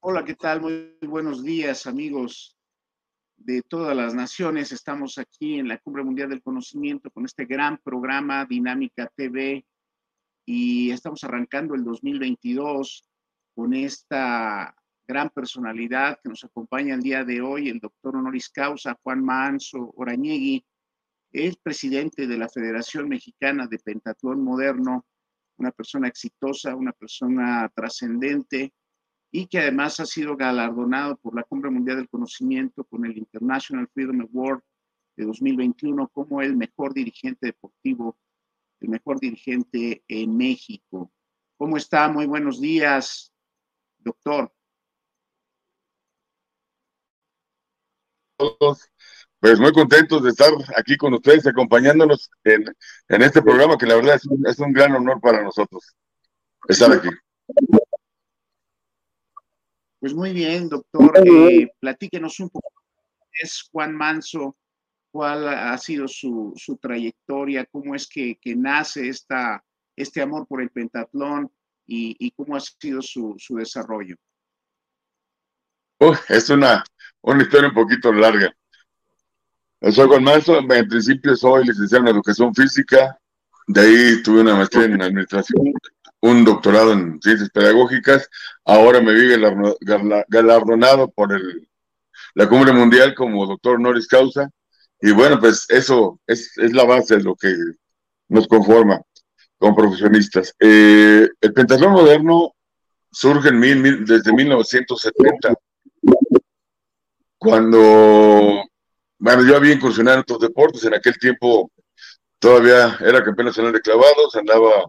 Hola, ¿qué tal? Muy buenos días, amigos de todas las naciones. Estamos aquí en la Cumbre Mundial del Conocimiento con este gran programa Dinámica TV y estamos arrancando el 2022 con esta gran personalidad que nos acompaña el día de hoy, el doctor honoris causa Juan Manso Orañegui, es presidente de la Federación Mexicana de Pentatlón Moderno, una persona exitosa, una persona trascendente y que además ha sido galardonado por la Cumbre Mundial del Conocimiento con el International Freedom Award de 2021 como el mejor dirigente deportivo, el mejor dirigente en México. ¿Cómo está? Muy buenos días, doctor. Pues muy contentos de estar aquí con ustedes, acompañándonos en, este programa, que la verdad es un, gran honor para nosotros estar aquí. Pues muy bien, doctor. Eh, platíquenos un poco. Es Juan Manso, cuál ha sido su, trayectoria, cómo es que, nace esta, este amor por el pentatlón y, cómo ha sido su, desarrollo. es una, una historia un poquito larga. Soy Juan Manso, en principio soy licenciado en Educación Física, de ahí tuve una maestría en Administración, un doctorado en Ciencias Pedagógicas, ahora me vi galardonado por el, la Cumbre Mundial como doctor honoris causa, y bueno, pues eso es, la base de lo que nos conforma como profesionistas. Eh, el pentatlón moderno surge en mil, desde 1970, cuando bueno, yo había incursionado en otros deportes, en aquel tiempo todavía era campeón nacional de clavados, andaba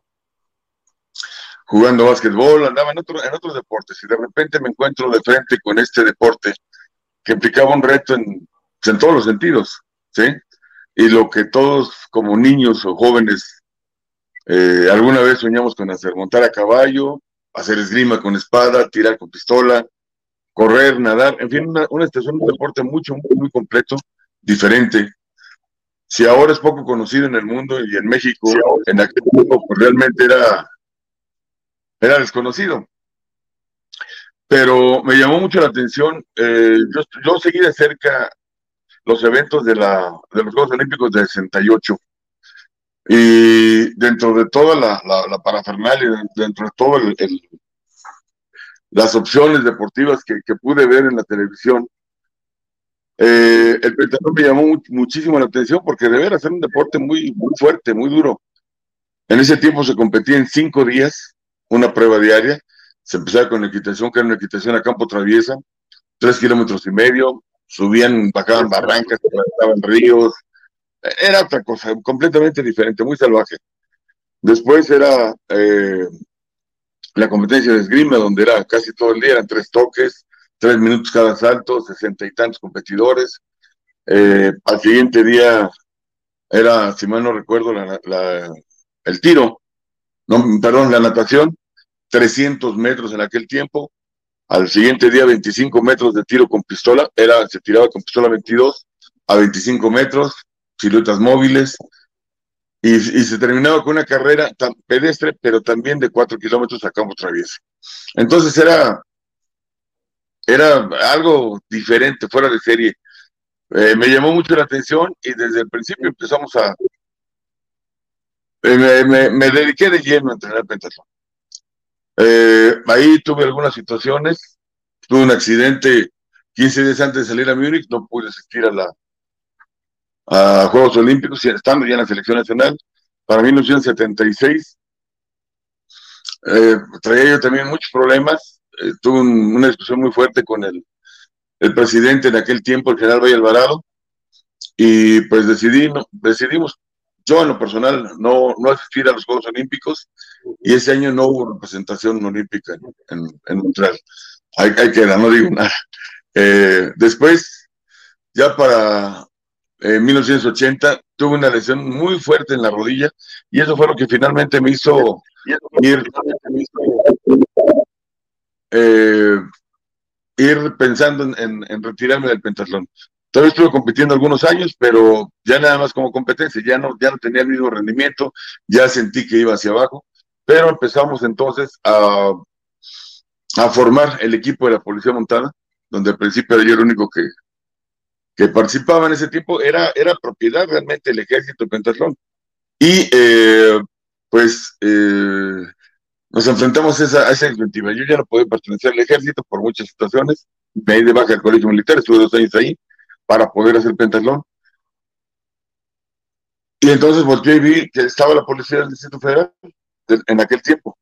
jugando básquetbol, andaba en, otro, en otros deportes y de repente me encuentro de frente con este deporte que implicaba un reto en, en todos los sentidos, ¿sí? Y lo que todos como niños o jóvenes eh, alguna vez soñamos con hacer, montar a caballo, hacer esgrima con espada, tirar con pistola, correr, nadar, en fin, una, una estación, un deporte mucho, muy, muy completo diferente. Si ahora es poco conocido en el mundo y en México, en aquel tiempo pues, realmente era, era desconocido. Pero me llamó mucho la atención, eh, yo, seguí de cerca los eventos de, la, de los Juegos Olímpicos de 68. Y dentro de toda la, la, parafernalia, dentro de todo el, las opciones deportivas que, que, pude ver en la televisión, eh, el pentatlón me llamó muchísimo la atención porque debe ser un deporte muy, fuerte, muy duro. En ese tiempo se competía en cinco días, una prueba diaria. Se empezaba con equitación, que era una equitación a campo traviesa, tres kilómetros y medio, subían, bajaban barrancas, estaban ríos. Era otra cosa, completamente diferente, muy salvaje. Después era eh, la competencia de esgrima, donde era casi todo el día, eran tres toques, tres minutos cada salto, sesenta y tantos competidores. Eh, al siguiente día era, si mal no recuerdo, el tiro, no, perdón, la natación, 300 metros en aquel tiempo. Al siguiente día, 25 metros de tiro con pistola, era, se tiraba con pistola 22 a 25 metros, siluetas móviles, y, y, se terminaba con una carrera pedestre, pero también de 4 kilómetros a campo traviesa. Entonces era era algo diferente, fuera de serie. Eh, me llamó mucho la atención y desde el principio empezamos a... Eh, me, dediqué de lleno a entrenar pentatlón. Eh, ahí tuve algunas situaciones, tuve un accidente 15 días antes de salir a Múnich, no pude asistir a la a Juegos Olímpicos, estando ya en la selección nacional, para 1976. Eh, traía yo también muchos problemas, eh, tuve una discusión muy fuerte con el, el, presidente en aquel tiempo, el general Valle Alvarado, y pues decidí, decidimos, yo en lo personal, no, no asistir a los Juegos Olímpicos, y ese año no hubo representación olímpica en, en, Montreal. Ahí, queda, no digo nada. Eh, después, ya para 1980, eh, tuve una lesión muy fuerte en la rodilla, y eso fue lo que finalmente me hizo ir eh, ir pensando en, retirarme del pentatlón. Todavía estuve compitiendo algunos años, pero ya nada más como competencia, ya no, ya no tenía el mismo rendimiento, ya sentí que iba hacia abajo, pero empezamos entonces a, a formar el equipo de la Policía Montada, donde al principio era yo el único que, que participaba en ese tiempo, era, era propiedad realmente del ejército Pentatlón. Y eh, pues eh, nos enfrentamos a esa, esa Yo ya no podía pertenecer al ejército por muchas situaciones. Me di de baja al colegio militar, estuve dos años ahí para poder hacer pentatlón. Y entonces volteé y vi que estaba la policía del Distrito Federal en aquel tiempo.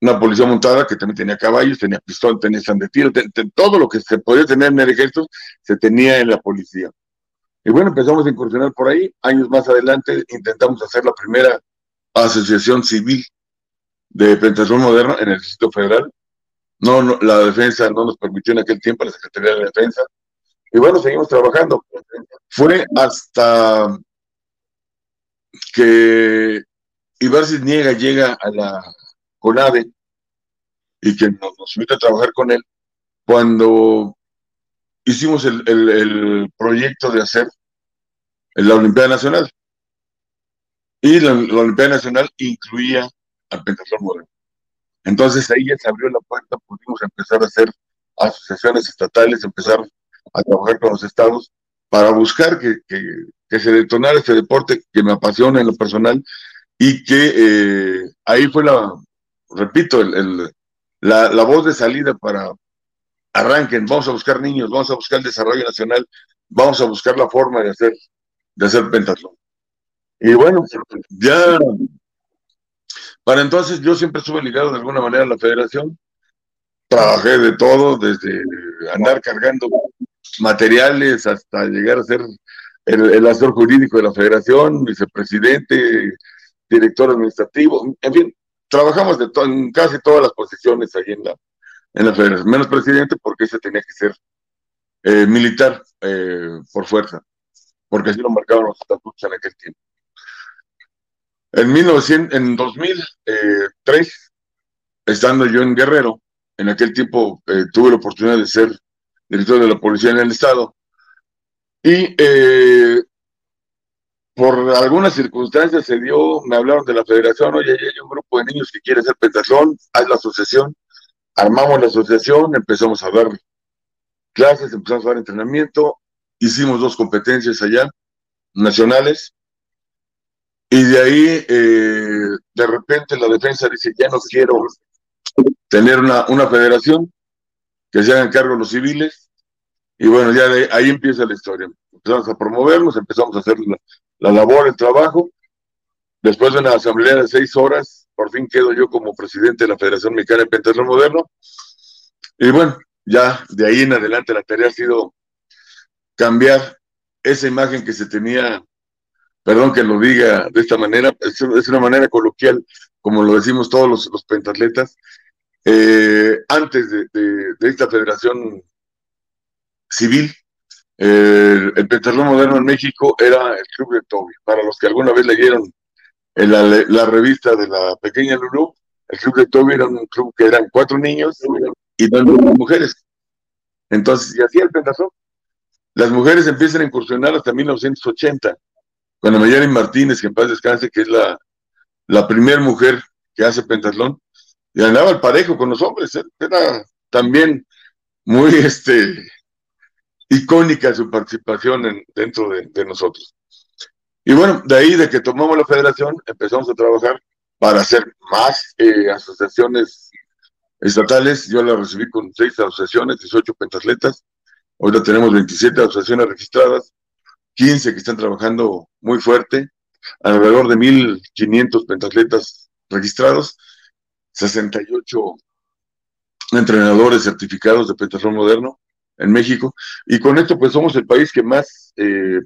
Una policía montada que también tenía caballos, tenía pistola, tenía stand de tiro, todo lo que se podía tener en el ejército se tenía en la policía. Y bueno, empezamos a incursionar por ahí. Años más adelante intentamos hacer la primera asociación civil de Pentatlón Moderno en el Distrito Federal. No, no, la defensa no nos permitió en aquel tiempo, la Secretaría de la Defensa. Y bueno, seguimos trabajando. Fue hasta que Ibarcis Niega llega a la CONADE y que nos, invita a trabajar con él, cuando hicimos el, el proyecto de hacer la Olimpiada Nacional. Y la, Olimpiada Nacional incluía al pentatlón moderno. Entonces ahí ya se abrió la puerta, pudimos empezar a hacer asociaciones estatales, empezar a trabajar con los estados para buscar que, que, se detonara este deporte que me apasiona en lo personal y que eh, ahí fue la, repito, el, la, la, voz de salida para arranquen, vamos a buscar niños, vamos a buscar el desarrollo nacional, vamos a buscar la forma de hacer, de hacer pentatlón. Y bueno, ya para entonces yo siempre estuve ligado de alguna manera a la federación. Trabajé de todo, desde andar cargando materiales hasta llegar a ser el, asesor jurídico de la federación, vicepresidente, director administrativo, en fin, trabajamos de en casi todas las posiciones ahí en la, en la federación, menos presidente porque ese tenía que ser eh, militar eh, por fuerza, porque así lo marcaban los estatutos en aquel tiempo. En, 1900, en 2003, estando yo en Guerrero, en aquel tiempo eh, tuve la oportunidad de ser director de la policía en el estado, y eh, por algunas circunstancias se dio, me hablaron de la federación, oye, hay un grupo de niños que quiere hacer pentatlón, haz la asociación, armamos la asociación, empezamos a dar clases, empezamos a dar entrenamiento, hicimos dos competencias allá, nacionales, y de ahí, eh, de repente, la defensa dice, ya no quiero tener una, una federación, que se hagan cargo los civiles. Y bueno, ya de ahí empieza la historia. Empezamos a promovernos, empezamos a hacer la, labor, el trabajo. Después de una asamblea de seis horas, por fin quedo yo como presidente de la Federación Mexicana de Pentatlón Moderno. Y bueno, ya de ahí en adelante la tarea ha sido cambiar esa imagen que se tenía perdón que lo diga de esta manera, es, una manera coloquial, como lo decimos todos los, pentatletas, eh, antes de, esta federación civil, el pentatlón moderno en México era el Club de Toby. Para los que alguna vez leyeron en la, revista de la pequeña Lulú, el Club de Toby era un club que eran cuatro niños y dos mujeres. Entonces, y así el pentatlón. Las mujeres empiezan a incursionar hasta 1980 cuando Mayari Martínez, que en paz descanse, que es la, la primera mujer que hace pentatlón, y andaba al parejo con los hombres, ¿eh? era también muy este, icónica su participación dentro de, nosotros. Y bueno, de ahí de que tomamos la federación, empezamos a trabajar para hacer más eh, asociaciones estatales. Yo la recibí con seis asociaciones, 18 pentatletas. Ahora tenemos 27 asociaciones registradas, 15 que están trabajando muy fuerte, alrededor de 1.500 pentatletas registrados, 68 entrenadores certificados de pentatlón moderno en México, y con esto pues somos el país que más, eh,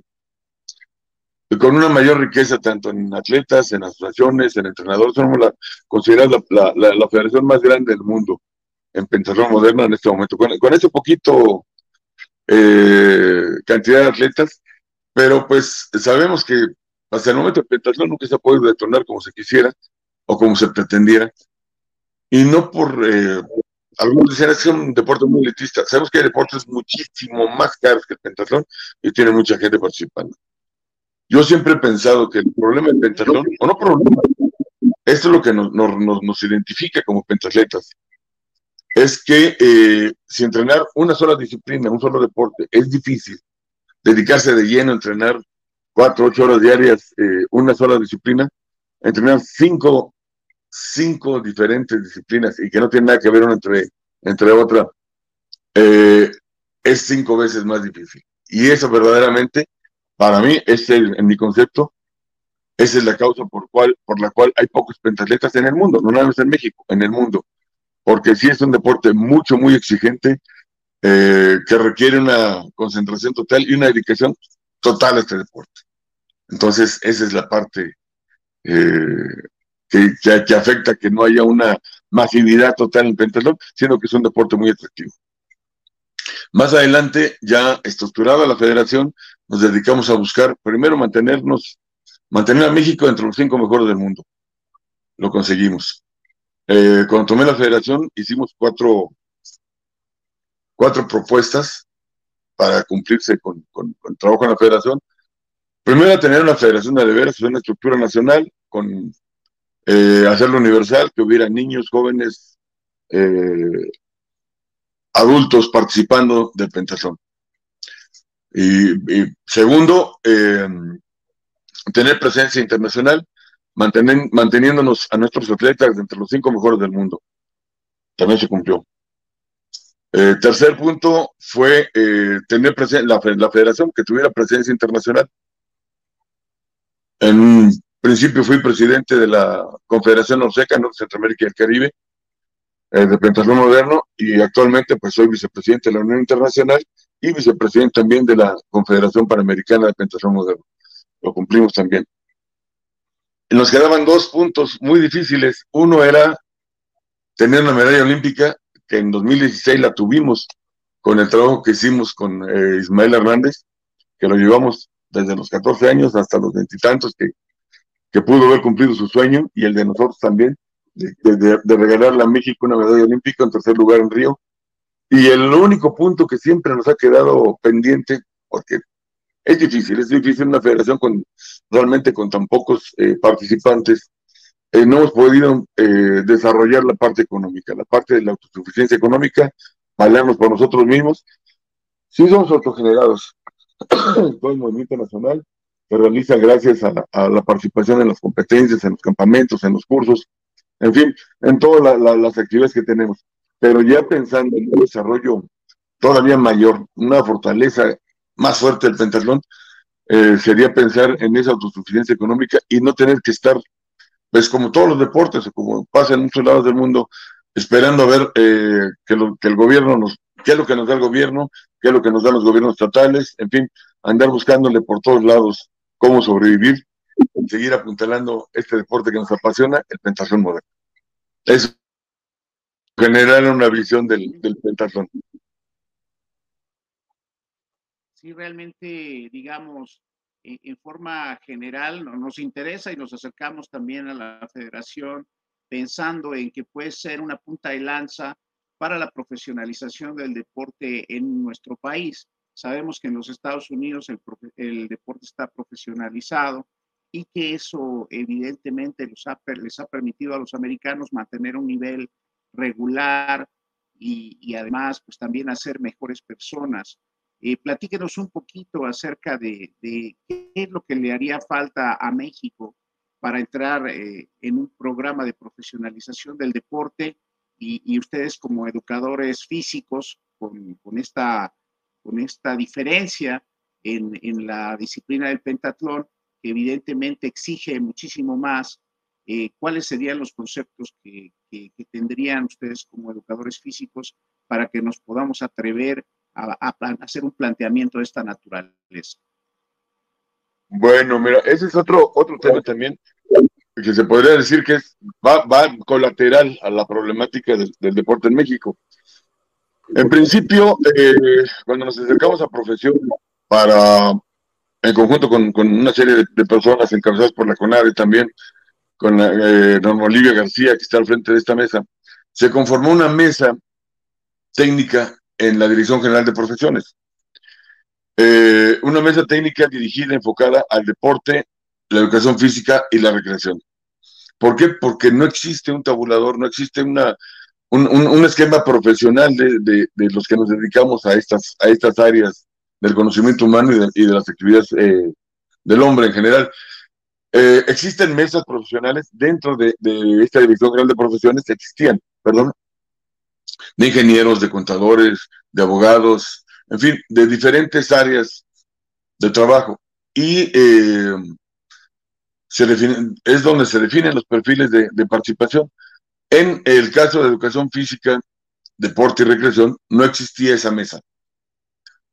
con una mayor riqueza tanto en atletas, en asociaciones, en entrenadores, somos la, considerados la, federación más grande del mundo en pentatlón moderno en este momento. Con, con poquito eh, cantidad de atletas, pero pues sabemos que hasta el momento el pentatlón nunca se ha podido detonar como se quisiera o como se pretendiera. Y no por eh, algunos dicen es un deporte muy elitista. Sabemos que hay deportes muchísimo más caros que el pentatlón y tiene mucha gente participando. Yo siempre he pensado que el problema del pentatlón, o no problema, esto es lo que nos, nos, identifica como pentatletas, es que eh, si entrenar una sola disciplina, un solo deporte, es difícil, dedicarse de lleno a entrenar cuatro, ocho horas diarias, eh, una sola disciplina, entrenar cinco, cinco diferentes disciplinas y que no tiene nada que ver una entre, entre otra, eh, es cinco veces más difícil. Y eso verdaderamente, para mí, es el, en mi concepto, esa es la causa por, cual, por la cual hay pocos pentatletas en el mundo, no nada más en México, en el mundo. Porque sí es un deporte mucho, muy exigente, eh, que requiere una concentración total y una dedicación total a este deporte. Entonces, esa es la parte eh, que, que, afecta que no haya una masividad total en pentatlón, sino que es un deporte muy atractivo. Más adelante, ya estructurada la federación, nos dedicamos a buscar, primero, mantenernos, mantener a México entre los cinco mejores del mundo. Lo conseguimos. Eh, cuando tomé la federación, hicimos cuatro, cuatro propuestas para cumplirse con, con, con el trabajo en la federación. Primero, tener una federación de veras, una estructura nacional, con eh, hacerlo universal, que hubiera niños, jóvenes, eh, adultos participando del pentatlón. Y, segundo, eh, tener presencia internacional, manteniéndonos a nuestros atletas entre los cinco mejores del mundo. También se cumplió. Eh, tercer punto fue eh, tener la, federación que tuviera presencia internacional. En principio fui presidente de la Confederación Norseca, Norte Centroamérica y el Caribe, eh, de Pentatlón Moderno, y actualmente pues soy vicepresidente de la Unión Internacional y vicepresidente también de la Confederación Panamericana de Pentatlón Moderno. Lo cumplimos también. Nos quedaban dos puntos muy difíciles. Uno era tener una medalla olímpica que en 2016 la tuvimos con el trabajo que hicimos con eh, Ismael Hernández, que lo llevamos desde los 14 años hasta los veintitantos, que, que pudo haber cumplido su sueño y el de nosotros también, de, regalarle a México una medalla olímpica en tercer lugar en Río. Y el único punto que siempre nos ha quedado pendiente, porque es difícil, es difícil una federación con realmente con tan pocos eh, participantes, eh, no hemos podido eh, desarrollar la parte económica, la parte de la autosuficiencia económica, valernos por nosotros mismos. Sí somos autogenerados. Todo el movimiento nacional se realiza gracias a, la participación en las competencias, en los campamentos, en los cursos, en fin, en todas las actividades que tenemos. Pero ya pensando en un desarrollo todavía mayor, una fortaleza más fuerte del pentatlón, eh, sería pensar en esa autosuficiencia económica y no tener que estar pues como todos los deportes, como pasa en muchos lados del mundo, esperando a ver eh, que, lo, que el gobierno nos, qué es lo que nos da el gobierno, qué es lo que nos dan los gobiernos estatales, en fin, andar buscándole por todos lados cómo sobrevivir, seguir apuntalando este deporte que nos apasiona, el pentatlón moderno. Eso generar una visión del, del pentatlón. Sí, realmente, digamos, en forma general nos interesa y nos acercamos también a la federación pensando en que puede ser una punta de lanza para la profesionalización del deporte en nuestro país. Sabemos que en los Estados Unidos el, el deporte está profesionalizado y que eso evidentemente les ha, les ha permitido a los americanos mantener un nivel regular y, y además pues también hacer mejores personas. Eh, platíquenos un poquito acerca de, qué es lo que le haría falta a México para entrar eh, en un programa de profesionalización del deporte y, ustedes como educadores físicos con, esta, con esta diferencia en, la disciplina del pentatlón, que evidentemente exige muchísimo más, eh, ¿cuáles serían los conceptos que tendrían ustedes como educadores físicos para que nos podamos atrever a, hacer un planteamiento de esta naturaleza. Bueno, mira, ese es otro, otro tema también que se podría decir que es, va, va colateral a la problemática del, deporte en México. En principio, eh, cuando nos acercamos a profesión para, en conjunto con, una serie de, personas encabezadas por la CONADE también, con la, eh, Olivia García, que está al frente de esta mesa, se conformó una mesa técnica en la Dirección General de Profesiones. Eh, una mesa técnica dirigida, enfocada al deporte, la educación física y la recreación. ¿Por qué? Porque no existe un tabulador, no existe una, un, esquema profesional de, los que nos dedicamos a estas, a estas áreas del conocimiento humano y de, las actividades eh, del hombre en general. Eh, existen mesas profesionales dentro de, esta Dirección General de Profesiones, existían, perdón, de ingenieros, de contadores, de abogados, en fin, de diferentes áreas de trabajo. Y eh, se es donde se definen los perfiles de, de, participación. En el caso de educación física, deporte y recreación, no existía esa mesa.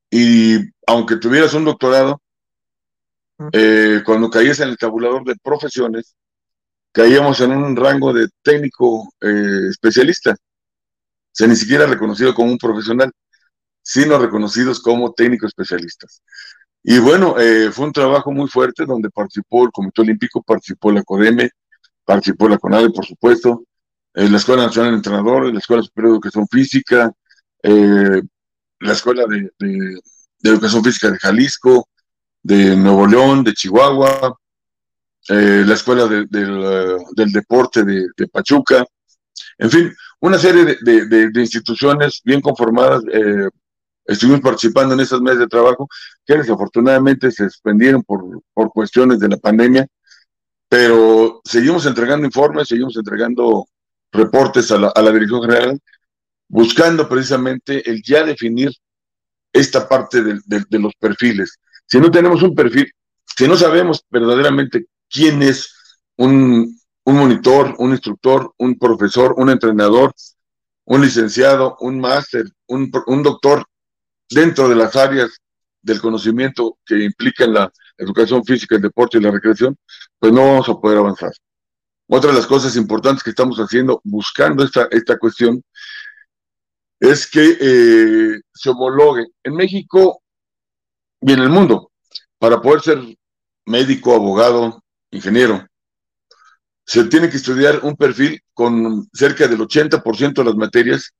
Y aunque tuvieras un doctorado, eh, cuando caías en el tabulador de profesiones, caíamos en un rango de técnico eh, especialista. Sea, ni siquiera reconocido como un profesional, sino reconocidos como técnicos especialistas. Y bueno, eh, fue un trabajo muy fuerte donde participó el Comité Olímpico, participó la CODEME, participó la CONADE, por supuesto, la Escuela Nacional de Entrenadores, la Escuela Superior de Educación Física, la Escuela de, Educación Física de Jalisco, de Nuevo León, de Chihuahua, eh, la Escuela eh, del Deporte de, Pachuca, en fin, una serie de, instituciones bien conformadas. Eh, estuvimos participando en esas mesas de trabajo que desafortunadamente se suspendieron por, por cuestiones de la pandemia, pero seguimos entregando informes, seguimos entregando reportes a la, a la Dirección General, buscando precisamente el ya definir esta parte de los perfiles. Si no tenemos un perfil, si no sabemos verdaderamente quién es un, monitor, un instructor, un profesor, un entrenador, un licenciado, un máster, un, doctor dentro de las áreas del conocimiento que implican la educación física, el deporte y la recreación, pues no vamos a poder avanzar. Otra de las cosas importantes que estamos haciendo, buscando esta, esta cuestión, es que eh, se homologue. En México y en el mundo, para poder ser médico, abogado, ingeniero, se tiene que estudiar un perfil con cerca del 80% de las materias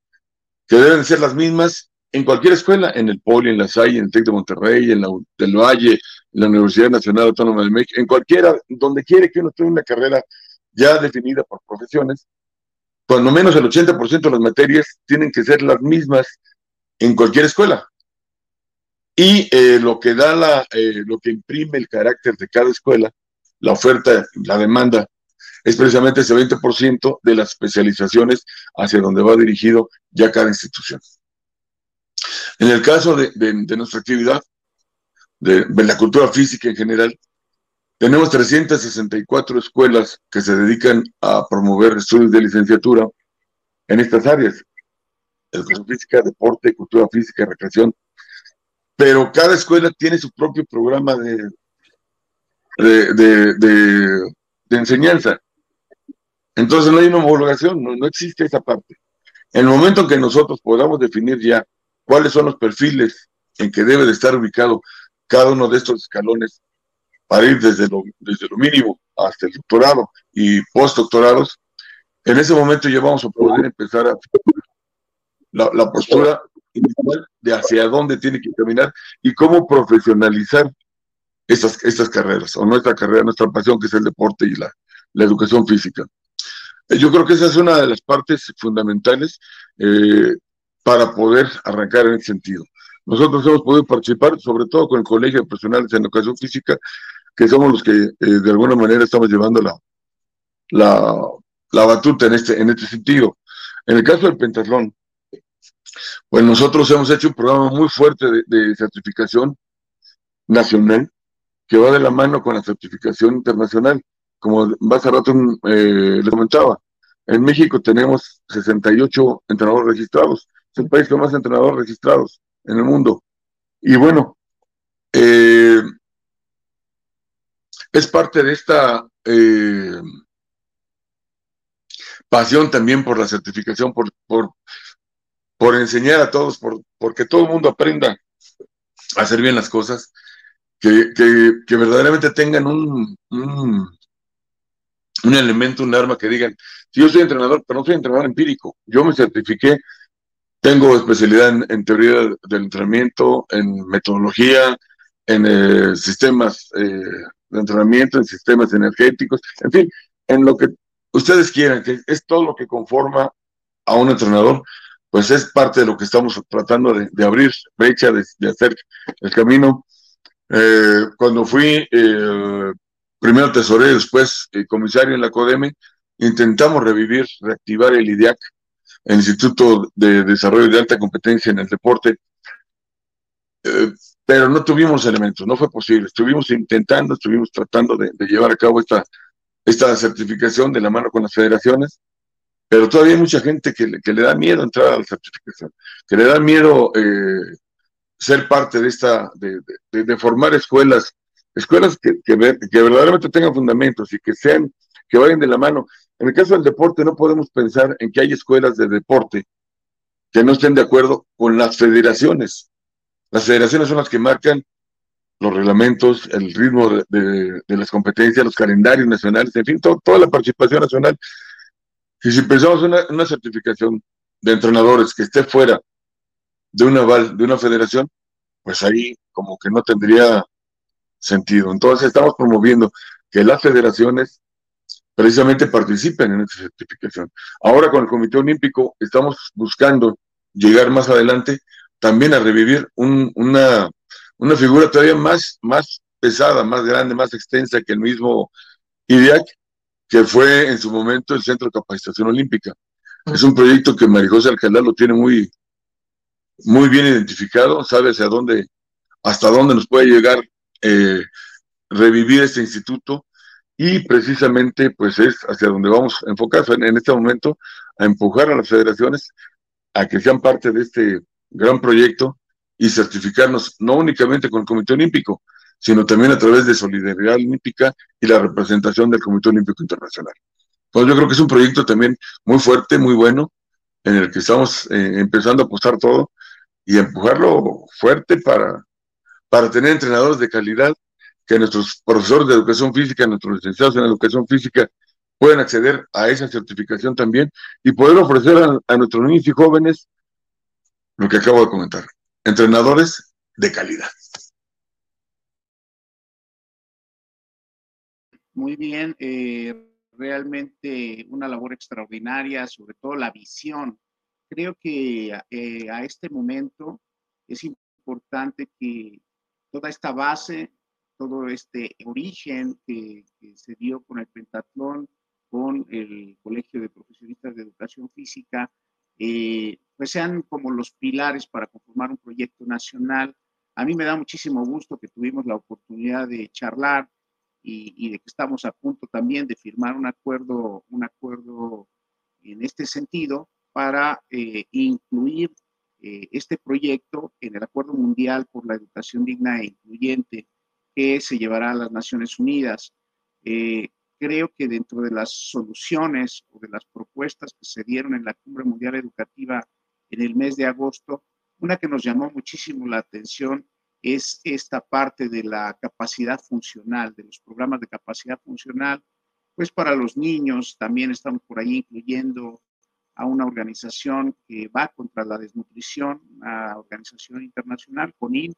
que deben ser las mismas en cualquier escuela, en el Poli, en la SAI, en el TEC de Monterrey, en la del Valle, en la Universidad Nacional Autónoma de México, en cualquiera, donde quiere que uno tenga una carrera ya definida por profesiones, cuando menos el 80% de las materias tienen que ser las mismas en cualquier escuela. Y eh, lo que da la, eh, lo que imprime el carácter de cada escuela, la oferta, la demanda, es precisamente ese 20% de las especializaciones hacia donde va dirigido ya cada institución. En el caso de, nuestra actividad, de, la cultura física en general, tenemos 364 escuelas que se dedican a promover estudios de licenciatura en estas áreas. Educación física, deporte, cultura física, recreación, pero cada escuela tiene su propio programa de, de, enseñanza. Entonces no hay una homologación, no, existe esa parte. En el momento en que nosotros podamos definir ya cuáles son los perfiles en que debe de estar ubicado cada uno de estos escalones para ir desde lo, desde lo mínimo hasta el doctorado y postdoctorados, en ese momento ya vamos a poder empezar a la, postura de hacia dónde tiene que caminar y cómo profesionalizar estas, estas carreras, o nuestra carrera, nuestra pasión, que es el deporte y la, la educación física. Yo creo que esa es una de las partes fundamentales eh, para poder arrancar en ese sentido. Nosotros hemos podido participar, sobre todo con el Colegio de Profesionales en Educación Física, que somos los que eh, de alguna manera estamos llevando la, la, la, batuta en este, en este sentido. En el caso del pentatlón, pues nosotros hemos hecho un programa muy fuerte de, certificación nacional que va de la mano con la certificación internacional. Como hace rato eh, le comentaba, en México tenemos 68 entrenadores registrados. Es el país con más entrenadores registrados en el mundo. Y bueno, eh, es parte de esta eh, pasión también por la certificación, por, por, enseñar a todos, por, porque todo el mundo aprenda a hacer bien las cosas, que, que, verdaderamente tengan un, elemento, un arma que digan, si yo soy entrenador, pero no soy entrenador empírico, yo me certifiqué tengo especialidad en, teoría del entrenamiento, en metodología, en eh, sistemas eh, de entrenamiento, en sistemas energéticos, en fin, en lo que ustedes quieran, que es todo lo que conforma a un entrenador, pues es parte de lo que estamos tratando de, abrir brecha, de, hacer el camino. Eh, cuando fui primero tesorero, después comisario en la CODEME, intentamos revivir, reactivar el IDIAC, el Instituto de Desarrollo de Alta Competencia en el Deporte, eh, pero no tuvimos elementos, no fue posible. Estuvimos intentando, estuvimos tratando de, llevar a cabo esta, certificación de la mano con las federaciones, pero todavía hay mucha gente que, le da miedo entrar a la certificación, que le da miedo eh, ser parte de esta, de, formar escuelas, escuelas que, que, verdaderamente tengan fundamentos y que sean, que vayan de la mano. En el caso del deporte, no podemos pensar en que hay escuelas de deporte que no estén de acuerdo con las federaciones. Las federaciones son las que marcan los reglamentos, el ritmo de, las competencias, los calendarios nacionales, en fin, toda la participación nacional. Y si pensamos en una, certificación de entrenadores que esté fuera de una de una federación, pues ahí como que no tendría sentido. Entonces estamos promoviendo que las federaciones precisamente participen en esta certificación. Ahora con el Comité Olímpico estamos buscando llegar más adelante también a revivir una, una figura todavía más, más pesada, más grande, más extensa que el mismo IDIAC, que fue en su momento el Centro de Capacitación Olímpica. Es un proyecto que María José Alcalá lo tiene muy, muy bien identificado, sabe hacia dónde, hasta dónde nos puede llegar eh, revivir este instituto y precisamente pues es hacia donde vamos a enfocar en este momento, a empujar a las federaciones a que sean parte de este gran proyecto y certificarnos no únicamente con el Comité Olímpico, sino también a través de Solidaridad Olímpica y la representación del Comité Olímpico Internacional. Entonces yo creo que es un proyecto también muy fuerte, muy bueno, en el que estamos eh, empezando a apostar todo y empujarlo fuerte para, para tener entrenadores de calidad que nuestros profesores de educación física, nuestros licenciados en educación física, puedan acceder a esa certificación también y poder ofrecer a, nuestros niños y jóvenes lo que acabo de comentar, entrenadores de calidad. Muy bien, eh, realmente una labor extraordinaria, sobre todo la visión. Creo que eh, a este momento es importante que toda esta base todo este origen que, se dio con el pentatlón, con el Colegio de Profesionistas de Educación Física, eh, pues sean como los pilares para conformar un proyecto nacional. A mí me da muchísimo gusto que tuvimos la oportunidad de charlar y, de que estamos a punto también de firmar un acuerdo, un acuerdo en este sentido para eh, incluir eh, este proyecto en el Acuerdo Mundial por la Educación Digna e Incluyente que se llevará a las Naciones Unidas. Eh, creo que dentro de las soluciones o de las propuestas que se dieron en la Cumbre Mundial Educativa en el mes de agosto, una que nos llamó muchísimo la atención es esta parte de la capacidad funcional, de los programas de capacidad funcional, pues para los niños también estamos por ahí incluyendo a una organización que va contra la desnutrición, una organización internacional, CONIN,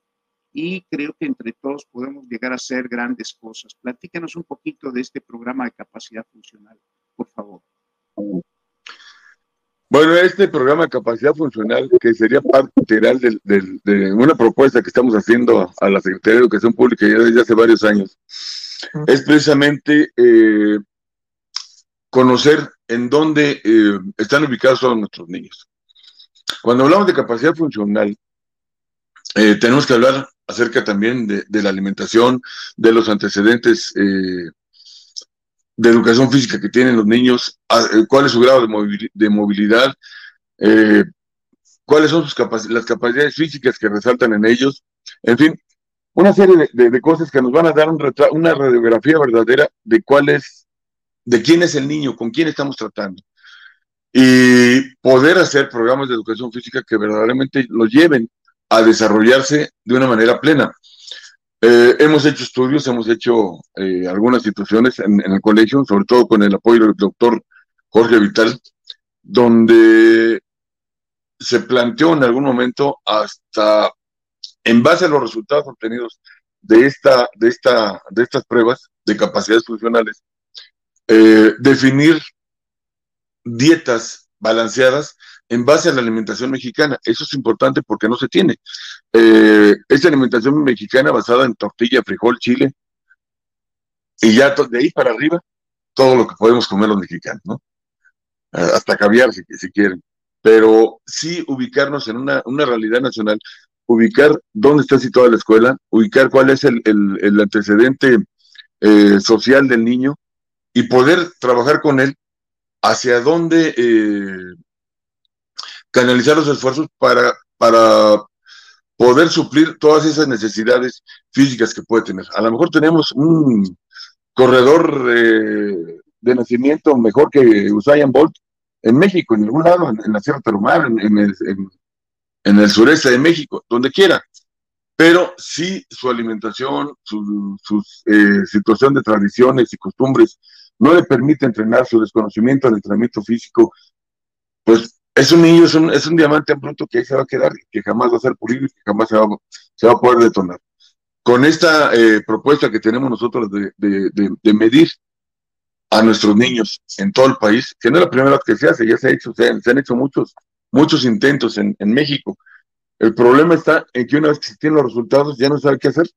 y creo que entre todos podemos llegar a hacer grandes cosas. Platícanos un poquito de este programa de capacidad funcional, por favor. Bueno, este programa de capacidad funcional, que sería parte integral de, una propuesta que estamos haciendo a, la Secretaría de Educación Pública ya desde hace varios años, es precisamente eh, conocer en dónde eh, están ubicados todos nuestros niños. Cuando hablamos de capacidad funcional, eh, tenemos que hablar acerca también de, la alimentación, de los antecedentes eh, de educación física que tienen los niños, cuál es su grado de, movilidad, cuáles son sus las capacidades físicas que resaltan en ellos, en fin, una serie de, cosas que nos van a dar una radiografía verdadera de cuál es, de quién es el niño, con quién estamos tratando. Y poder hacer programas de educación física que verdaderamente lo lleven a desarrollarse de una manera plena. Eh, hemos hecho estudios, hemos hecho eh, algunas situaciones en, el colegio, sobre todo con el apoyo del doctor Jorge Vital, donde se planteó en algún momento hasta en base a los resultados obtenidos de esta, de esta, de estas pruebas de capacidades funcionales, eh, definir dietas balanceadas en base a la alimentación mexicana. Eso es importante porque no se tiene. Eh, esta alimentación mexicana basada en tortilla, frijol, chile, y ya de ahí para arriba, todo lo que podemos comer los mexicanos, ¿no? Eh, hasta caviar si, si, quieren. Pero sí ubicarnos en una, una realidad nacional, ubicar dónde está situada la escuela, ubicar cuál es el, el, el antecedente eh, social del niño y poder trabajar con él hacia dónde eh, canalizar los esfuerzos para, para poder suplir todas esas necesidades físicas que puede tener. A lo mejor tenemos un corredor eh, de nacimiento mejor que Usain Bolt en México, en algún lado, en, la Sierra Tarumar, en, en, el, sureste de México, donde quiera. Pero sí su alimentación, su, su eh, situación de tradiciones y costumbres no le permite entrenar su desconocimiento del entrenamiento físico, pues es un niño, es un, diamante en bruto que ahí se va a quedar, que jamás va a ser pulido y que jamás se va, a poder detonar. Con esta eh, propuesta que tenemos nosotros de, de, de, medir a nuestros niños en todo el país, que no es la primera vez que se hace, ya se ha hecho, se, han hecho muchos, muchos intentos en, en, México. El problema está en que una vez que se tienen los resultados ya no sabe qué hacer.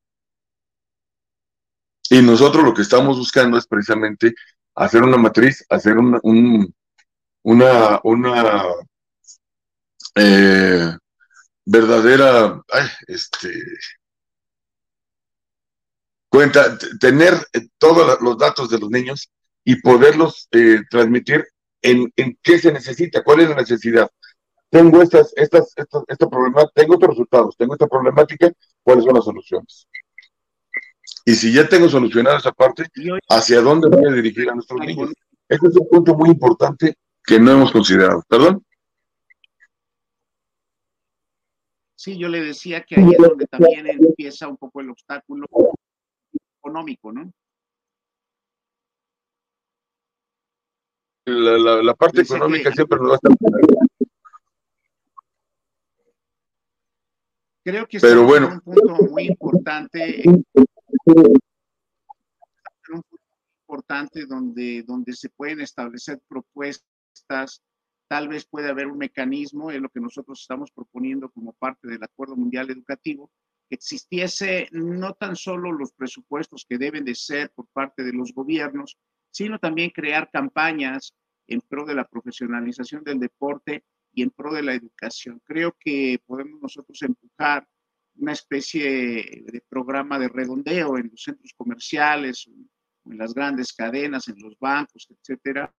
Y nosotros lo que estamos buscando es precisamente hacer una matriz, hacer una, un, una, una eh, verdadera, ay, este, cuenta, tener todos los datos de los niños y poderlos eh, transmitir en, en, qué se necesita, cuál es la necesidad. Tengo estas, estas, estas, esta problemática, tengo estos resultados, tengo esta problemática, cuáles son las soluciones. Y si ya tengo solucionada esa parte, ¿hacia dónde voy a dirigir a nuestros niños? Este es un punto muy importante que no hemos considerado. ¿Perdón? Sí, yo le decía que ahí es donde también empieza un poco el obstáculo económico, ¿no? La, la, la parte Dice económica que, siempre nos va a estar. Creo que Pero bueno. un punto muy importante importante donde, donde se pueden establecer propuestas, tal vez puede haber un mecanismo, es lo que nosotros estamos proponiendo como parte del Acuerdo Mundial Educativo, que existiese no tan solo los presupuestos que deben de ser por parte de los gobiernos, sino también crear campañas en pro de la profesionalización del deporte y en pro de la educación. Creo que podemos nosotros empujar una especie de programa de redondeo en los centros comerciales, en las grandes cadenas, en los bancos, etcétera,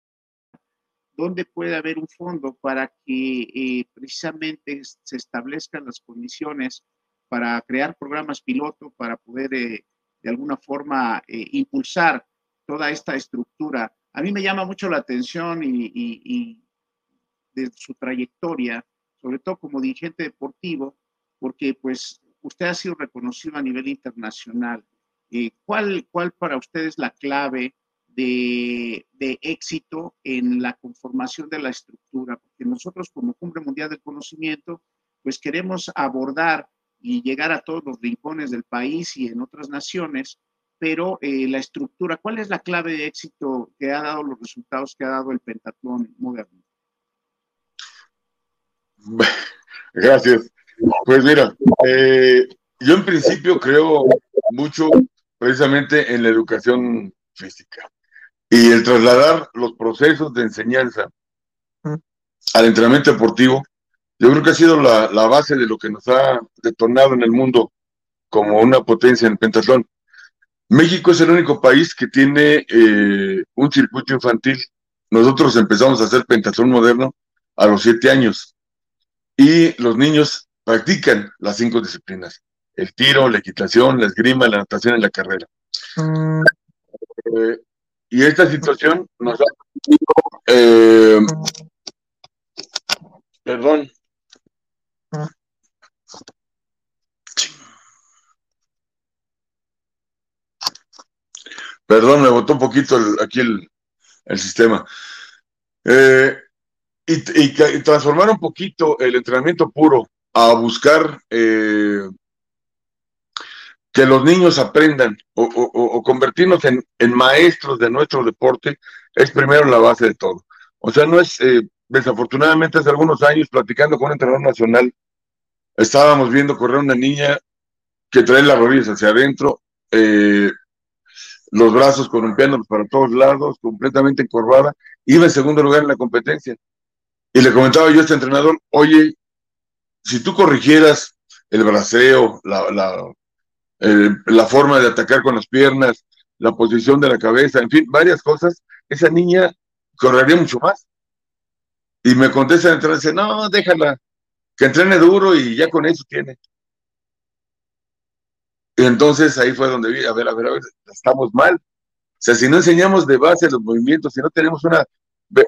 donde puede haber un fondo para que eh, precisamente se establezcan las condiciones para crear programas piloto, para poder eh, de alguna forma eh, impulsar toda esta estructura. A mí me llama mucho la atención y, y, y de su trayectoria, sobre todo como dirigente deportivo, porque pues usted ha sido reconocido a nivel internacional. Eh, ¿cuál, ¿Cuál para usted es la clave de, éxito en la conformación de la estructura? Porque nosotros como Cumbre Mundial del Conocimiento, pues queremos abordar y llegar a todos los rincones del país y en otras naciones, pero eh, la estructura, ¿cuál es la clave de éxito que ha dado los resultados que ha dado el pentatlón moderno? Gracias. Pues mira, eh, yo en principio creo mucho precisamente en la educación física y el trasladar los procesos de enseñanza al entrenamiento deportivo, yo creo que ha sido la, la base de lo que nos ha detonado en el mundo como una potencia en el pentatlón. México es el único país que tiene eh, un circuito infantil. Nosotros empezamos a hacer pentatlón moderno a los siete años y los niños practican las cinco disciplinas, el tiro, la equitación, la esgrima, la natación y la carrera. Eh, y esta situación nos ha eh, perdón. Perdón, me botó un poquito aquí el, el sistema. Eh, y, transformar un poquito el entrenamiento puro a buscar eh, que los niños aprendan o, convertirnos en, maestros de nuestro deporte es primero la base de todo. O sea, no es, eh, desafortunadamente hace algunos años, platicando con un entrenador nacional, estábamos viendo correr una niña que trae las rodillas hacia adentro, eh, los brazos columpiándolos para todos lados, completamente encorvada, iba en segundo lugar en la competencia. Y le comentaba yo a este entrenador, oye, si tú corrigieras el braceo, la, la, forma de atacar con las piernas, la posición de la cabeza, en fin, varias cosas, esa niña correría mucho más. Y me contesta entrenador, dice, no, déjala, que entrene duro y ya con eso tiene. Y entonces ahí fue donde vi, a ver, a ver, a ver, estamos mal. O sea, si no enseñamos de base los movimientos, si no tenemos una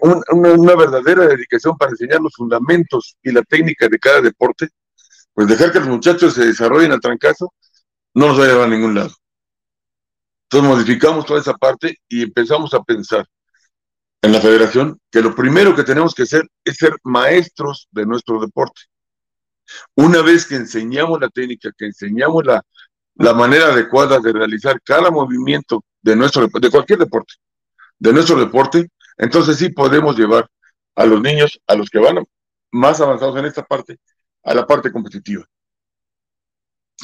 una, verdadera dedicación para enseñar los fundamentos y la técnica de cada deporte, pues dejar que los muchachos se desarrollen al trancazo no nos va a llevar a ningún lado. Entonces modificamos toda esa parte y empezamos a pensar en la federación que lo primero que tenemos que hacer es ser maestros de nuestro deporte. Una vez que enseñamos la técnica, que enseñamos la, la manera adecuada de realizar cada movimiento de nuestro de cualquier deporte, de nuestro deporte, entonces sí podemos llevar a los niños, a los que van más avanzados en esta parte, a la parte competitiva.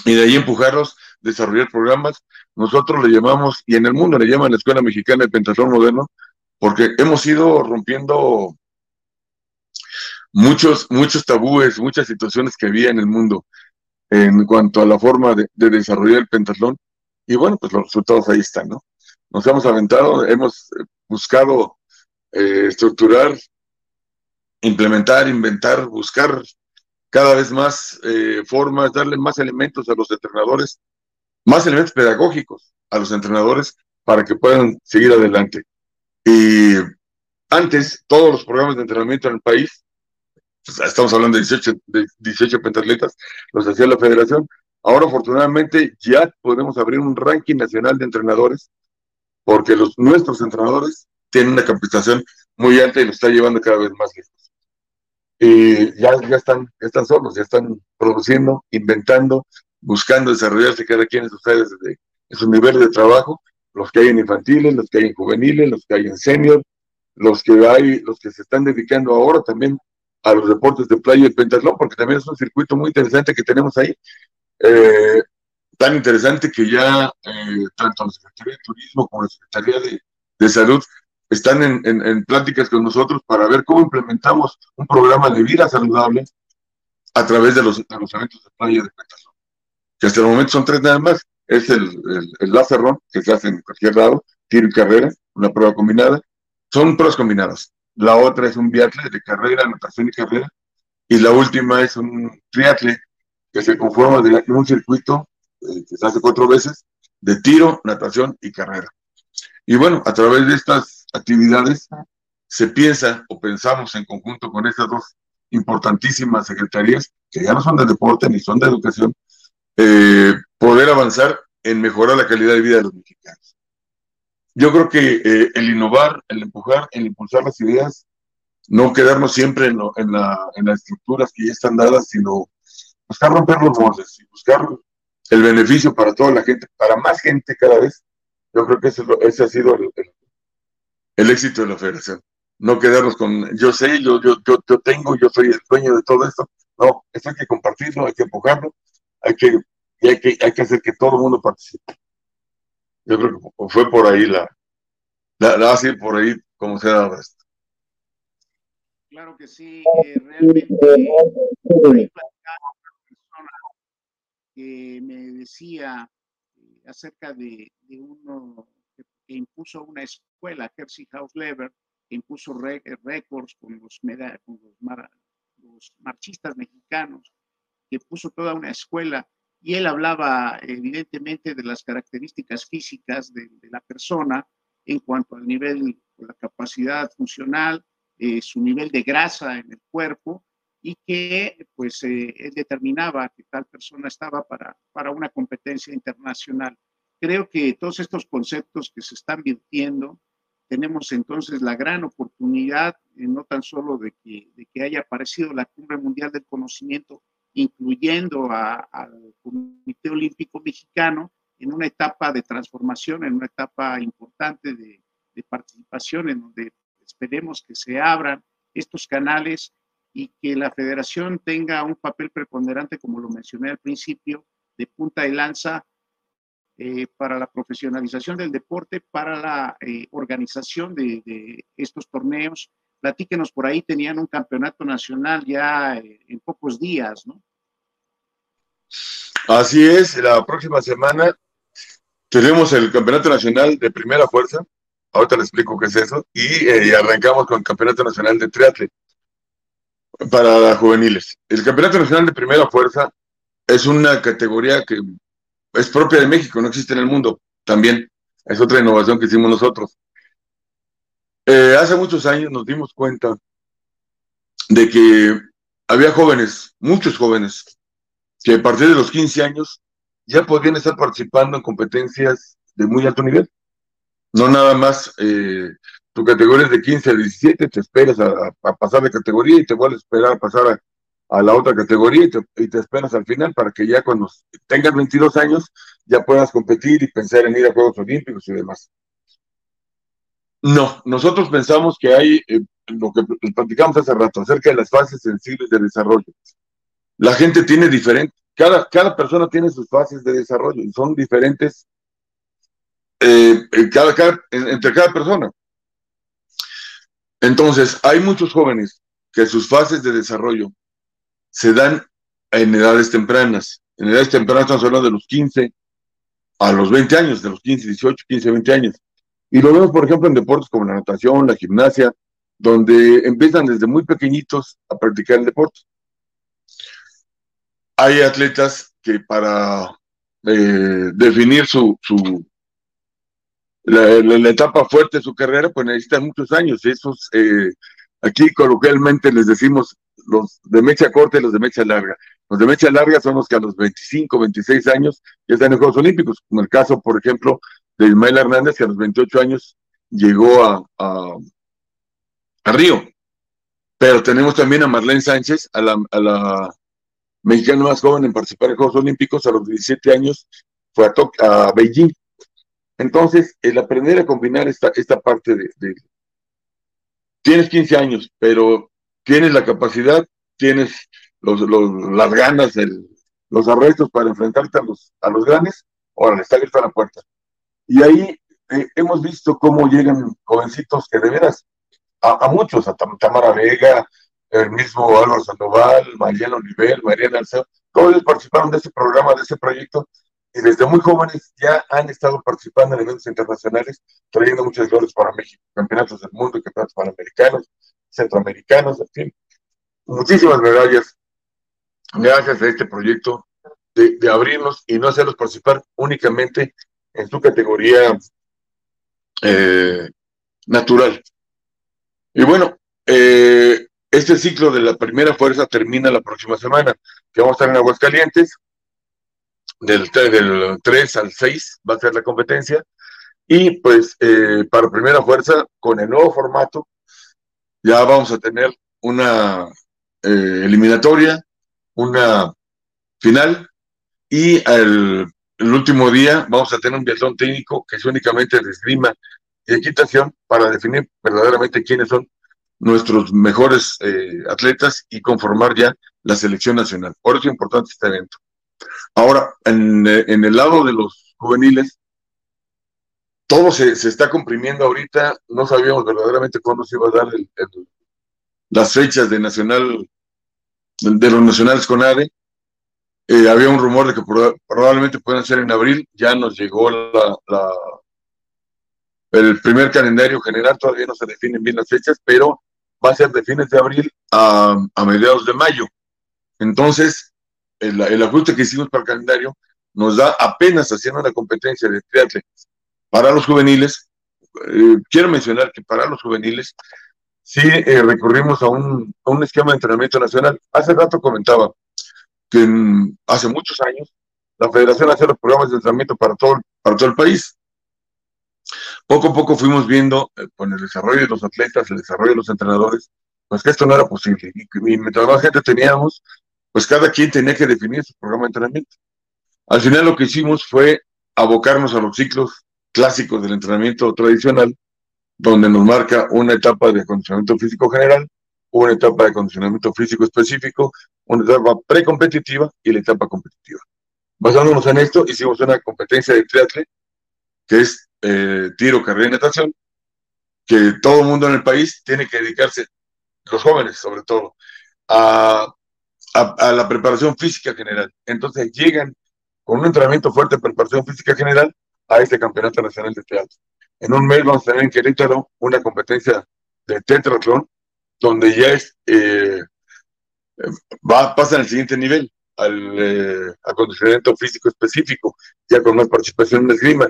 Y de ahí empujarlos, desarrollar programas. Nosotros le llamamos, y en el mundo le llaman la Escuela Mexicana de Pentatlón Moderno, porque hemos ido rompiendo muchos, muchos tabúes, muchas situaciones que había en el mundo en cuanto a la forma de, de desarrollar el pentatlón. Y bueno, pues los resultados ahí están, ¿no? Nos hemos aventado, hemos buscado eh, estructurar, implementar, inventar, buscar cada vez más eh, formas, darle más elementos a los entrenadores, más elementos pedagógicos a los entrenadores para que puedan seguir adelante. Y antes, todos los programas de entrenamiento en el país, pues, estamos hablando de 18, de 18 pentatletas, los hacía la federación. Ahora, afortunadamente, ya podemos abrir un ranking nacional de entrenadores, porque los, nuestros entrenadores tiene una capacitación muy alta y lo está llevando cada vez más lejos. Y ya, ya, están, están solos, ya están produciendo, inventando, buscando desarrollarse cada quien en sus áreas, de, en sus niveles de trabajo, los que hay en infantiles, los que hay en juveniles, los que hay en senior, los que hay, los que se están dedicando ahora también a los deportes de playa y pentatlón, porque también es un circuito muy interesante que tenemos ahí. Eh, tan interesante que ya eh, tanto la Secretaría de Turismo como la Secretaría de, de Salud están en, en, pláticas con nosotros para ver cómo implementamos un programa de vida saludable a través de los, eventos de playa de Pentatlón. Que hasta el momento son tres nada más. Es el, el, el que se hace en cualquier lado, tiro y carrera, una prueba combinada. Son pruebas combinadas. La otra es un biatle de carrera, natación y carrera. Y la última es un triatle que se conforma de un circuito eh, que se hace cuatro veces de tiro, natación y carrera. Y bueno, a través de estas actividades, se piensa o pensamos en conjunto con estas dos importantísimas secretarías, que ya no son de deporte ni son de educación, eh, poder avanzar en mejorar la calidad de vida de los mexicanos. Yo creo que eh, el innovar, el empujar, el impulsar las ideas, no quedarnos siempre en, en, la, en, las estructuras que ya están dadas, sino buscar romper los moldes y buscar el beneficio para toda la gente, para más gente cada vez. Yo creo que ese ha sido el, el éxito de la federación. No quedarnos con, yo sé, yo, yo, yo, tengo, yo soy el dueño de todo esto. No, esto hay que compartirlo, hay que empujarlo, hay que, y hay que, hay que hacer que todo el mundo participe. Yo creo que fue por ahí la, la, la así por ahí como se dado esto. Claro que sí, eh, realmente persona que me decía eh, acerca de, de uno que impuso una escuela, Kersey House Lever, que impuso récords con, los, con los, marchistas mexicanos, que puso toda una escuela y él hablaba evidentemente de las características físicas de, la persona en cuanto al nivel, la capacidad funcional, eh, su nivel de grasa en el cuerpo y que pues eh, él determinaba que tal persona estaba para, para una competencia internacional creo que todos estos conceptos que se están virtiendo, tenemos entonces la gran oportunidad eh, no tan solo de que, de que haya aparecido la Cumbre Mundial del Conocimiento, incluyendo al Comité Olímpico Mexicano en una etapa de transformación, en una etapa importante de, de participación, en donde esperemos que se abran estos canales y que la federación tenga un papel preponderante, como lo mencioné al principio, de punta de lanza eh, para la profesionalización del deporte, para la eh, organización de, estos torneos. Platíquenos por ahí, tenían un campeonato nacional ya eh, en pocos días, ¿no? Así es, la próxima semana tenemos el campeonato nacional de primera fuerza, ahorita les explico qué es eso, y arrancamos con el campeonato nacional de triatlón para juveniles. El campeonato nacional de primera fuerza es una categoría que es propia de México, no existe en el mundo. También es otra innovación que hicimos nosotros. Eh, hace muchos años nos dimos cuenta de que había jóvenes, muchos jóvenes, que a partir de los 15 años ya podían estar participando en competencias de muy alto nivel. No nada más eh, tu categoría es de 15 a 17, te esperas a, pasar de categoría y te vuelves a esperar a pasar a, a la otra categoría y te, esperas al final para que ya cuando tengas 22 años ya puedas competir y pensar en ir a Juegos Olímpicos y demás. No, nosotros pensamos que hay eh, lo que platicamos hace rato acerca de las fases sensibles de desarrollo. La gente tiene diferente, cada, cada persona tiene sus fases de desarrollo y son diferentes eh, cada, entre cada persona. Entonces, hay muchos jóvenes que sus fases de desarrollo se dan en edades tempranas. En edades tempranas estamos hablando de los 15 a los 20 años, de los 15, 18, 15, 20 años. Y lo vemos, por ejemplo, en deportes como la natación, la gimnasia, donde empiezan desde muy pequeñitos a practicar el deporte. Hay atletas que para eh, definir su, su la, etapa fuerte de su carrera, pues necesitan muchos años. Esos, eh, aquí coloquialmente les decimos los de mecha corta y los de mecha larga. Los de mecha larga son los que a los 25, 26 años ya están en Juegos Olímpicos, como el caso, por ejemplo, de Ismael Hernández, que a los 28 años llegó a, a, Río. Pero tenemos también a Marlene Sánchez, a la, a la mexicana más joven en participar en Juegos Olímpicos, a los 17 años fue a, a Beijing. Entonces, el aprender a combinar esta, esta parte de, de, Tienes 15 años, pero tienes la capacidad, tienes los, las ganas, los arrestos para enfrentarte a los, a los grandes, ahora está abierta la puerta. Y ahí eh, hemos visto cómo llegan jovencitos que de veras, a, muchos, a Tamara Vega, el mismo Álvaro Sandoval, Mariano Oliver, Mariana Alceo, todos participaron de ese programa, de ese proyecto, y desde muy jóvenes ya han estado participando en eventos internacionales, trayendo muchas glorias para México, campeonatos del mundo, campeonatos panamericanos, centroamericanos, en fin. Muchísimas medallas gracias a este proyecto de, abrirnos y no hacerlos participar únicamente en su categoría eh, natural. Y bueno, eh, este ciclo de la primera fuerza termina la próxima semana, que vamos a estar en Aguascalientes, del, del 3 al 6 va a ser la competencia, y pues eh, para primera fuerza, con el nuevo formato, ya vamos a tener una eh, eliminatoria, una final y el, último día vamos a tener un biatlón técnico que es únicamente de esgrima y equitación para definir verdaderamente quiénes son nuestros mejores eh, atletas y conformar ya la selección nacional. Por eso es importante este evento. Ahora, en, en el lado de los juveniles, todo se, se, está comprimiendo ahorita. No sabíamos verdaderamente cuándo se iba a dar las fechas de nacional, de, los nacionales con ADE. Eh, había un rumor de que probablemente puedan ser en abril. Ya nos llegó la, el primer calendario general. Todavía no se definen bien las fechas, pero va a ser de fines de abril a, a mediados de mayo. Entonces, el, el, ajuste que hicimos para el calendario nos da apenas haciendo una competencia de triatlón para los juveniles, eh, quiero mencionar que para los juveniles sí eh, recurrimos a un, esquema de entrenamiento nacional. Hace rato comentaba que hace muchos años la federación hace los programas de entrenamiento para todo, para todo el país. poco a poco fuimos viendo eh, con el desarrollo de los atletas, el desarrollo de los entrenadores, pues que esto no era posible. Y, y mientras más gente teníamos, pues cada quien tenía que definir su programa de entrenamiento. Al final lo que hicimos fue abocarnos a los ciclos clásicos del entrenamiento tradicional, donde nos marca una etapa de acondicionamiento físico general, una etapa de acondicionamiento físico específico, una etapa precompetitiva y la etapa competitiva. Basándonos en esto, hicimos una competencia de triatle, que es eh, tiro, carrera y natación, que todo el mundo en el país tiene que dedicarse, los jóvenes sobre todo, a, a, la preparación física general. Entonces llegan con un entrenamiento fuerte de preparación física general a este Campeonato Nacional de Teatro. En un mes vamos a tener en Querétaro una competencia de tetratlón, donde ya es, eh, va, pasa al siguiente nivel, al eh, acondicionamiento físico específico, ya con más participación en esgrima.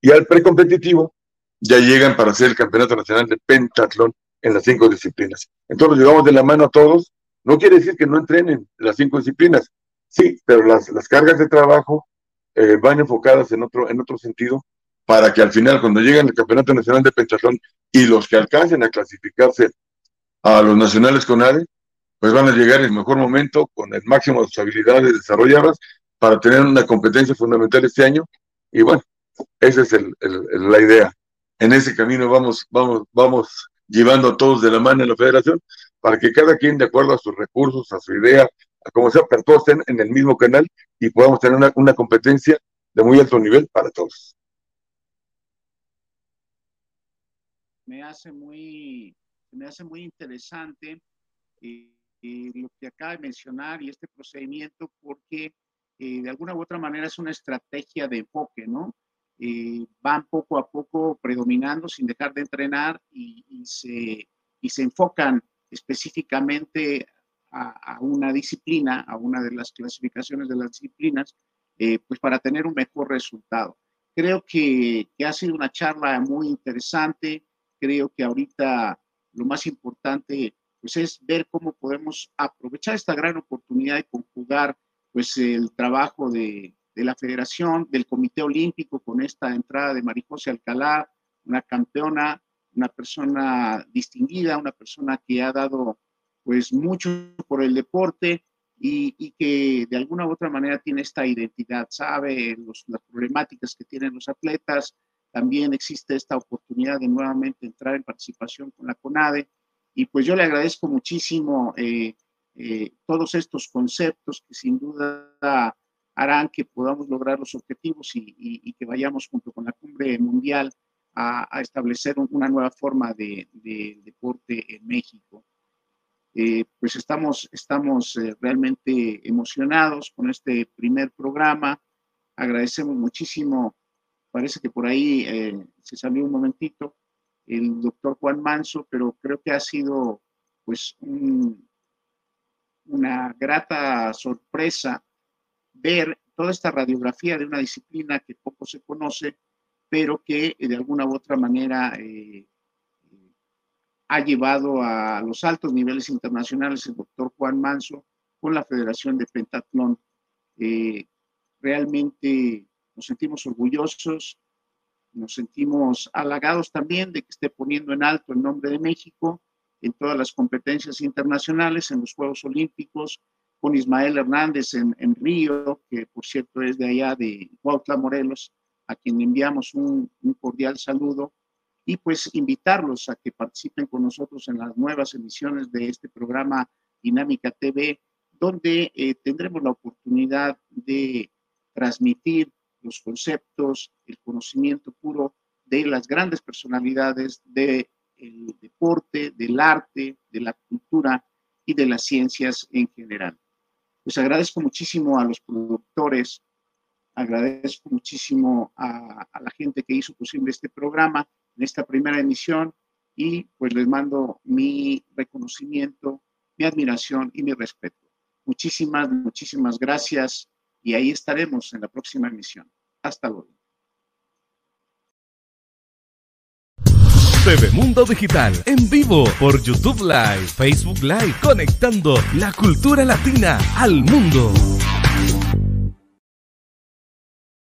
Y al precompetitivo ya llegan para hacer el Campeonato Nacional de Pentatlón en las cinco disciplinas. Entonces llevamos de la mano a todos. No quiere decir que no entrenen las cinco disciplinas, sí, pero las, las cargas de trabajo eh, van enfocadas en otro, en otro sentido para que al final, cuando lleguen al Campeonato Nacional de Pentatlón y los que alcancen a clasificarse a los nacionales con ADE, pues van a llegar en el mejor momento con el máximo de sus habilidades desarrolladas para tener una competencia fundamental este año. Y bueno, esa es el, la idea. En ese camino vamos, vamos, vamos llevando a todos de la mano en la federación para que cada quien, de acuerdo a sus recursos, a su idea, a como sea, pero todos estén en el mismo canal y podamos tener una, competencia de muy alto nivel para todos. Me hace muy, me hace muy interesante eh, eh, lo que acaba de mencionar y este procedimiento porque eh, de alguna u otra manera es una estrategia de enfoque, ¿no? Van poco a poco predominando sin dejar de entrenar y, se, y se enfocan específicamente a, una disciplina, a una de las clasificaciones de las disciplinas, eh, pues para tener un mejor resultado. Creo que, ha sido una charla muy interesante. Creo que ahorita lo más importante pues es ver cómo podemos aprovechar esta gran oportunidad de conjugar pues el trabajo de, de la Federación, del Comité Olímpico, con esta entrada de Marijose Alcalá, una campeona, una persona distinguida, una persona que ha dado pues mucho por el deporte y, y que de alguna u otra manera tiene esta identidad, sabe las problemáticas que tienen los atletas, también existe esta oportunidad de nuevamente entrar en participación con la CONADE. Y pues yo le agradezco muchísimo eh, eh, todos estos conceptos que sin duda harán que podamos lograr los objetivos y, que vayamos junto con la cumbre mundial a, establecer una nueva forma de, deporte en México. Eh, pues estamos, estamos eh, realmente emocionados con este primer programa. Agradecemos muchísimo, parece que por ahí eh, se salió un momentito, el doctor Juan Manso, pero creo que ha sido pues una grata sorpresa ver toda esta radiografía de una disciplina que poco se conoce, pero que eh, de alguna u otra manera eh, ha llevado a los altos niveles internacionales el doctor Juan Manso con la Federación de Pentatlón. Eh, realmente nos sentimos orgullosos, nos sentimos halagados también de que esté poniendo en alto el nombre de México en todas las competencias internacionales, en los Juegos Olímpicos, con Ismael Hernández en, Río, que por cierto es de allá de Cuautla, Morelos, a quien enviamos un, cordial saludo y pues invitarlos a que participen con nosotros en las nuevas emisiones de este programa Dinámica TV, donde eh, tendremos la oportunidad de transmitir los conceptos, el conocimiento puro de las grandes personalidades del deporte, del arte, de la cultura y de las ciencias en general. Pues agradezco muchísimo a los productores, agradezco muchísimo a, la gente que hizo posible este programa en esta primera emisión y pues les mando mi reconocimiento, mi admiración y mi respeto. Muchísimas, muchísimas gracias y ahí estaremos en la próxima emisión. Hasta luego. TV Mundo Digital en vivo por YouTube Live, Facebook Live, conectando la cultura latina al mundo.